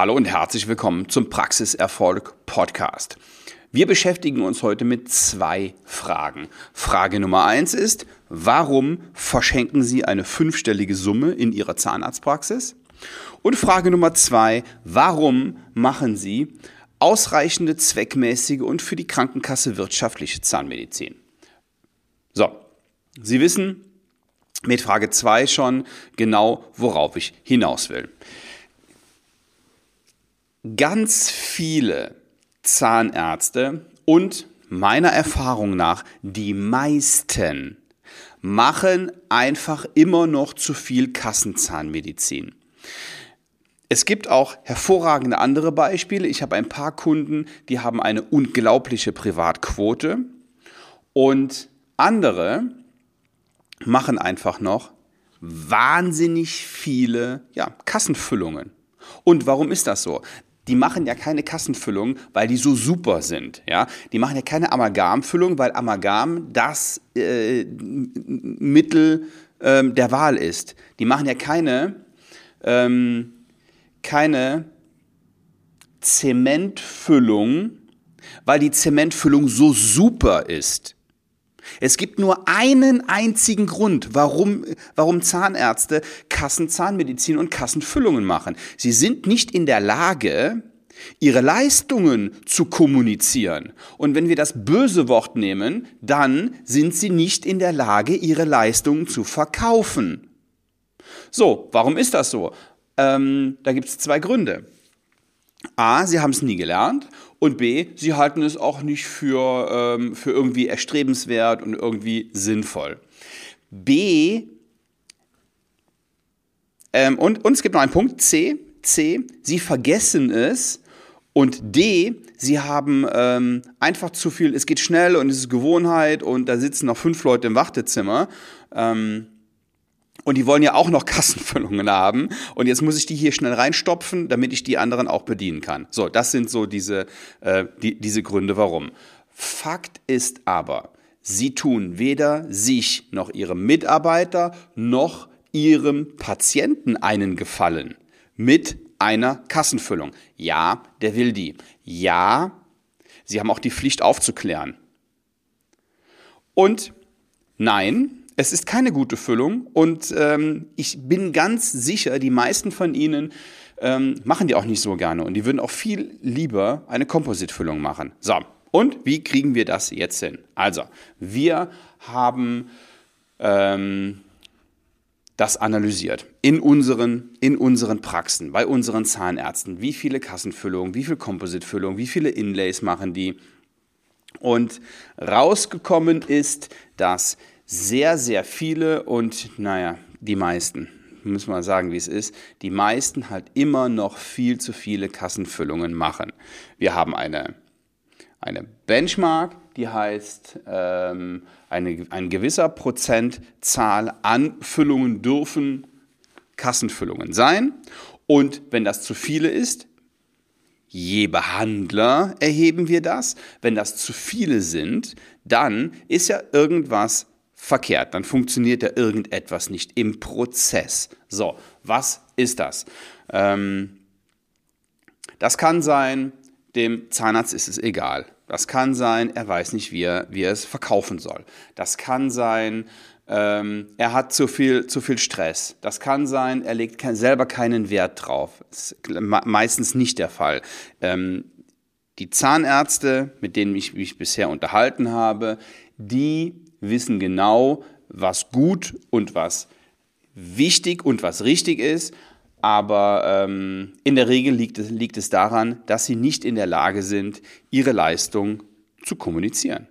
Hallo und herzlich willkommen zum Praxiserfolg Podcast. Wir beschäftigen uns heute mit zwei Fragen. Frage Nummer eins ist, warum verschenken Sie eine fünfstellige Summe in Ihrer Zahnarztpraxis? Und Frage Nummer zwei, warum machen Sie ausreichende, zweckmäßige und für die Krankenkasse wirtschaftliche Zahnmedizin? So, Sie wissen mit Frage zwei schon genau, worauf ich hinaus will ganz viele Zahnärzte und meiner Erfahrung nach die meisten machen einfach immer noch zu viel Kassenzahnmedizin. Es gibt auch hervorragende andere Beispiele. Ich habe ein paar Kunden, die haben eine unglaubliche Privatquote und andere machen einfach noch wahnsinnig viele ja, Kassenfüllungen. Und warum ist das so? Die machen ja keine Kassenfüllung, weil die so super sind. Ja? Die machen ja keine Amalgamfüllung, weil Amalgam das äh, Mittel ähm, der Wahl ist. Die machen ja keine, ähm, keine Zementfüllung, weil die Zementfüllung so super ist. Es gibt nur einen einzigen Grund, warum, warum Zahnärzte Kassenzahnmedizin und Kassenfüllungen machen. Sie sind nicht in der Lage, ihre Leistungen zu kommunizieren. Und wenn wir das böse Wort nehmen, dann sind sie nicht in der Lage, ihre Leistungen zu verkaufen. So, warum ist das so? Ähm, da gibt es zwei Gründe. A, sie haben es nie gelernt und B, sie halten es auch nicht für, ähm, für irgendwie erstrebenswert und irgendwie sinnvoll. B, ähm, und, und es gibt noch einen Punkt, C, C, sie vergessen es und D, sie haben ähm, einfach zu viel, es geht schnell und es ist Gewohnheit und da sitzen noch fünf Leute im Wartezimmer. Ähm, und die wollen ja auch noch Kassenfüllungen haben. Und jetzt muss ich die hier schnell reinstopfen, damit ich die anderen auch bedienen kann. So, das sind so diese, äh, die, diese Gründe, warum. Fakt ist aber, sie tun weder sich noch ihrem Mitarbeiter noch ihrem Patienten einen Gefallen mit einer Kassenfüllung. Ja, der will die. Ja, sie haben auch die Pflicht aufzuklären. Und nein, es ist keine gute Füllung und ähm, ich bin ganz sicher, die meisten von Ihnen ähm, machen die auch nicht so gerne und die würden auch viel lieber eine Kompositfüllung machen. So, und wie kriegen wir das jetzt hin? Also, wir haben ähm, das analysiert in unseren, in unseren Praxen, bei unseren Zahnärzten. Wie viele Kassenfüllungen, wie viel Kompositfüllungen, wie viele Inlays machen die? Und rausgekommen ist, dass sehr, sehr viele und naja, die meisten, muss man sagen, wie es ist, die meisten halt immer noch viel zu viele Kassenfüllungen machen. Wir haben eine, eine Benchmark, die heißt, ähm, eine, ein gewisser Prozentzahl an Füllungen dürfen Kassenfüllungen sein. Und wenn das zu viele ist, je Behandler erheben wir das. Wenn das zu viele sind, dann ist ja irgendwas verkehrt. Dann funktioniert ja irgendetwas nicht im Prozess. So, was ist das? Ähm, das kann sein, dem Zahnarzt ist es egal. Das kann sein, er weiß nicht, wie er, wie er es verkaufen soll. Das kann sein, ähm, er hat zu viel, zu viel Stress. Das kann sein, er legt kein, selber keinen Wert drauf. Das ist meistens nicht der Fall. Ähm, die Zahnärzte, mit denen ich mich bisher unterhalten habe, die wissen genau, was gut und was wichtig und was richtig ist. Aber ähm, in der Regel liegt es, liegt es daran, dass sie nicht in der Lage sind, ihre Leistung zu kommunizieren.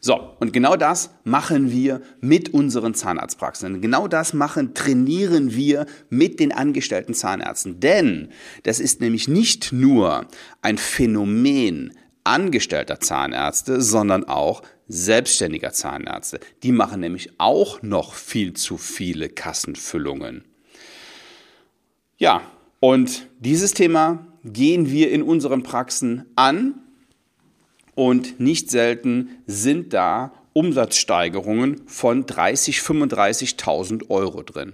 So, und genau das machen wir mit unseren Zahnarztpraxen. Genau das machen, trainieren wir mit den angestellten Zahnärzten. Denn das ist nämlich nicht nur ein Phänomen angestellter Zahnärzte, sondern auch selbstständiger Zahnärzte. Die machen nämlich auch noch viel zu viele Kassenfüllungen. Ja, und dieses Thema gehen wir in unseren Praxen an und nicht selten sind da Umsatzsteigerungen von 30, 35.000 Euro drin.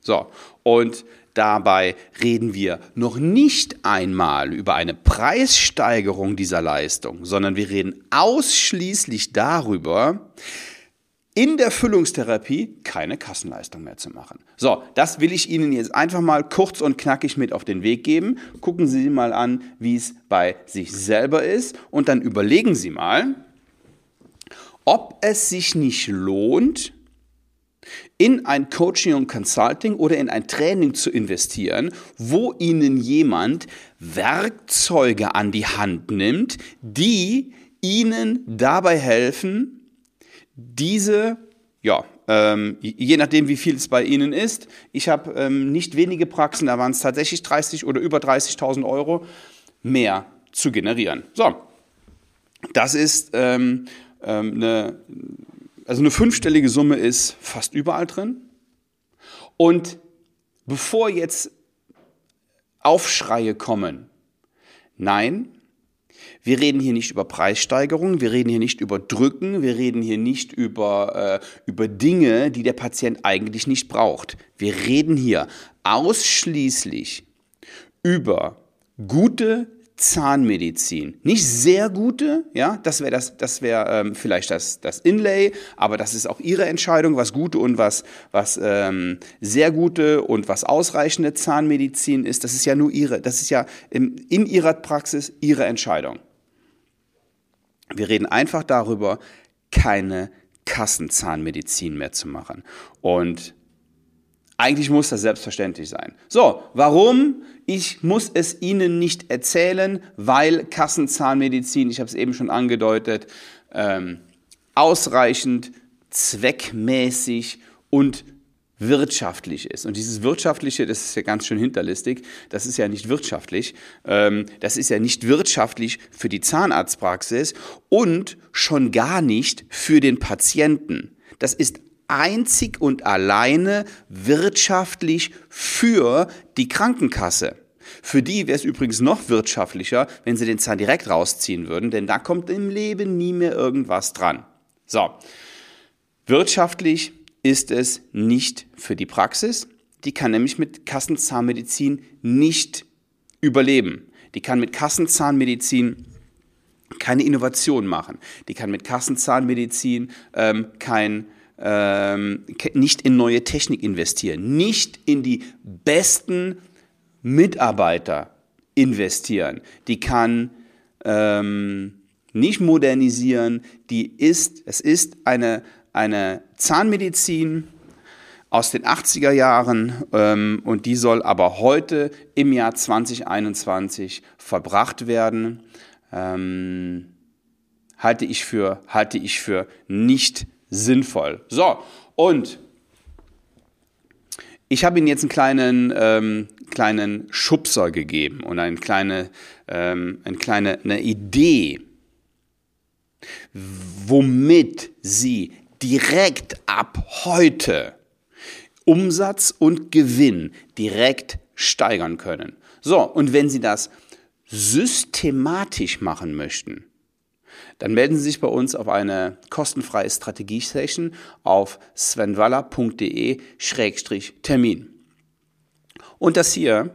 So, und Dabei reden wir noch nicht einmal über eine Preissteigerung dieser Leistung, sondern wir reden ausschließlich darüber, in der Füllungstherapie keine Kassenleistung mehr zu machen. So, das will ich Ihnen jetzt einfach mal kurz und knackig mit auf den Weg geben. Gucken Sie mal an, wie es bei sich selber ist und dann überlegen Sie mal, ob es sich nicht lohnt, in ein Coaching und Consulting oder in ein Training zu investieren, wo Ihnen jemand Werkzeuge an die Hand nimmt, die Ihnen dabei helfen, diese, ja, ähm, je nachdem, wie viel es bei Ihnen ist. Ich habe ähm, nicht wenige Praxen, da waren es tatsächlich 30 oder über 30.000 Euro mehr zu generieren. So, das ist ähm, ähm, eine, also eine fünfstellige Summe ist fast überall drin. Und bevor jetzt Aufschreie kommen, nein, wir reden hier nicht über Preissteigerungen, wir reden hier nicht über Drücken, wir reden hier nicht über, äh, über Dinge, die der Patient eigentlich nicht braucht. Wir reden hier ausschließlich über gute Zahnmedizin. Nicht sehr gute, ja, das wäre das, das wäre ähm, vielleicht das, das Inlay, aber das ist auch Ihre Entscheidung, was gute und was, was ähm, sehr gute und was ausreichende Zahnmedizin ist. Das ist ja nur Ihre, das ist ja in, in Ihrer Praxis Ihre Entscheidung. Wir reden einfach darüber, keine Kassenzahnmedizin mehr zu machen. Und eigentlich muss das selbstverständlich sein. So, warum? Ich muss es Ihnen nicht erzählen, weil Kassenzahnmedizin, ich habe es eben schon angedeutet, ähm, ausreichend, zweckmäßig und wirtschaftlich ist. Und dieses Wirtschaftliche, das ist ja ganz schön hinterlistig, das ist ja nicht wirtschaftlich. Ähm, das ist ja nicht wirtschaftlich für die Zahnarztpraxis und schon gar nicht für den Patienten. Das ist einzig und alleine wirtschaftlich für die Krankenkasse. Für die wäre es übrigens noch wirtschaftlicher, wenn sie den Zahn direkt rausziehen würden, denn da kommt im Leben nie mehr irgendwas dran. So, wirtschaftlich ist es nicht für die Praxis. Die kann nämlich mit Kassenzahnmedizin nicht überleben. Die kann mit Kassenzahnmedizin keine Innovation machen. Die kann mit Kassenzahnmedizin ähm, kein ähm, nicht in neue Technik investieren, nicht in die besten Mitarbeiter investieren. Die kann ähm, nicht modernisieren. Die ist, es ist eine, eine Zahnmedizin aus den 80er Jahren ähm, und die soll aber heute im Jahr 2021 verbracht werden. Ähm, halte ich für, halte ich für nicht sinnvoll. So, und ich habe Ihnen jetzt einen kleinen, ähm, kleinen Schubser gegeben und eine kleine, ähm, eine kleine eine Idee, womit Sie direkt ab heute Umsatz und Gewinn direkt steigern können. So, und wenn Sie das systematisch machen möchten, dann melden Sie sich bei uns auf eine kostenfreie Strategie-Session auf svenwaller.de-termin. Und das hier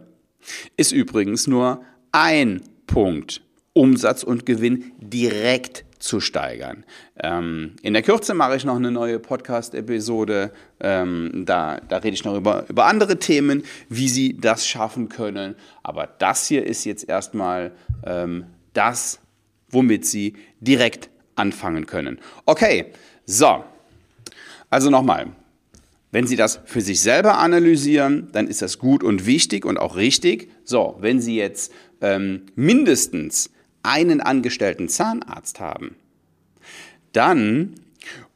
ist übrigens nur ein Punkt, Umsatz und Gewinn direkt zu steigern. Ähm, in der Kürze mache ich noch eine neue Podcast-Episode. Ähm, da, da rede ich noch über, über andere Themen, wie Sie das schaffen können. Aber das hier ist jetzt erstmal ähm, das, womit Sie direkt anfangen können. Okay, so. Also nochmal. Wenn Sie das für sich selber analysieren, dann ist das gut und wichtig und auch richtig. So, wenn Sie jetzt ähm, mindestens einen angestellten Zahnarzt haben, dann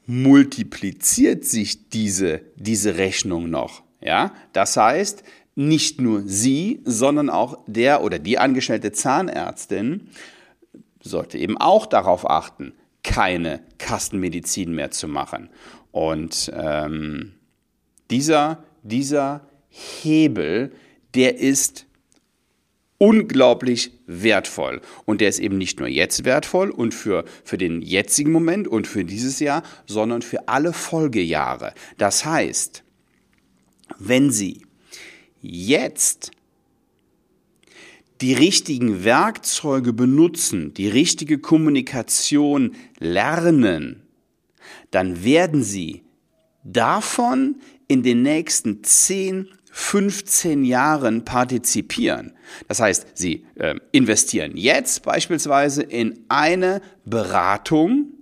multipliziert sich diese, diese Rechnung noch. Ja? Das heißt, nicht nur Sie, sondern auch der oder die angestellte Zahnärztin sollte eben auch darauf achten, keine Kastenmedizin mehr zu machen. Und ähm, dieser, dieser Hebel, der ist unglaublich wertvoll. Und der ist eben nicht nur jetzt wertvoll und für, für den jetzigen Moment und für dieses Jahr, sondern für alle Folgejahre. Das heißt, wenn Sie jetzt die richtigen Werkzeuge benutzen, die richtige Kommunikation lernen, dann werden Sie davon in den nächsten 10, 15 Jahren partizipieren. Das heißt, Sie äh, investieren jetzt beispielsweise in eine Beratung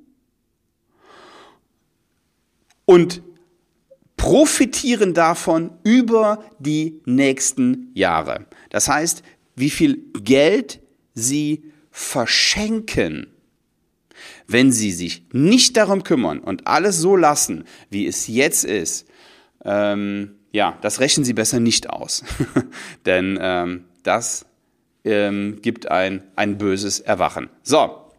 und profitieren davon über die nächsten Jahre. Das heißt, wie viel Geld Sie verschenken, wenn Sie sich nicht darum kümmern und alles so lassen, wie es jetzt ist, ähm, ja, das rechnen Sie besser nicht aus. Denn ähm, das ähm, gibt ein, ein böses Erwachen. So,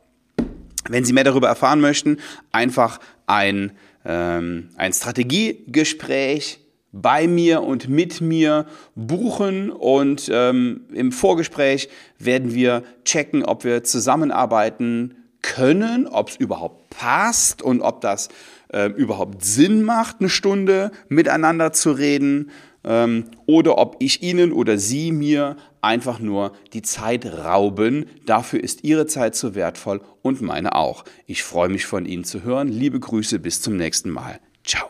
wenn Sie mehr darüber erfahren möchten, einfach ein, ähm, ein Strategiegespräch bei mir und mit mir buchen und ähm, im Vorgespräch werden wir checken, ob wir zusammenarbeiten können, ob es überhaupt passt und ob das äh, überhaupt Sinn macht, eine Stunde miteinander zu reden ähm, oder ob ich Ihnen oder Sie mir einfach nur die Zeit rauben. Dafür ist Ihre Zeit so wertvoll und meine auch. Ich freue mich von Ihnen zu hören. Liebe Grüße, bis zum nächsten Mal. Ciao.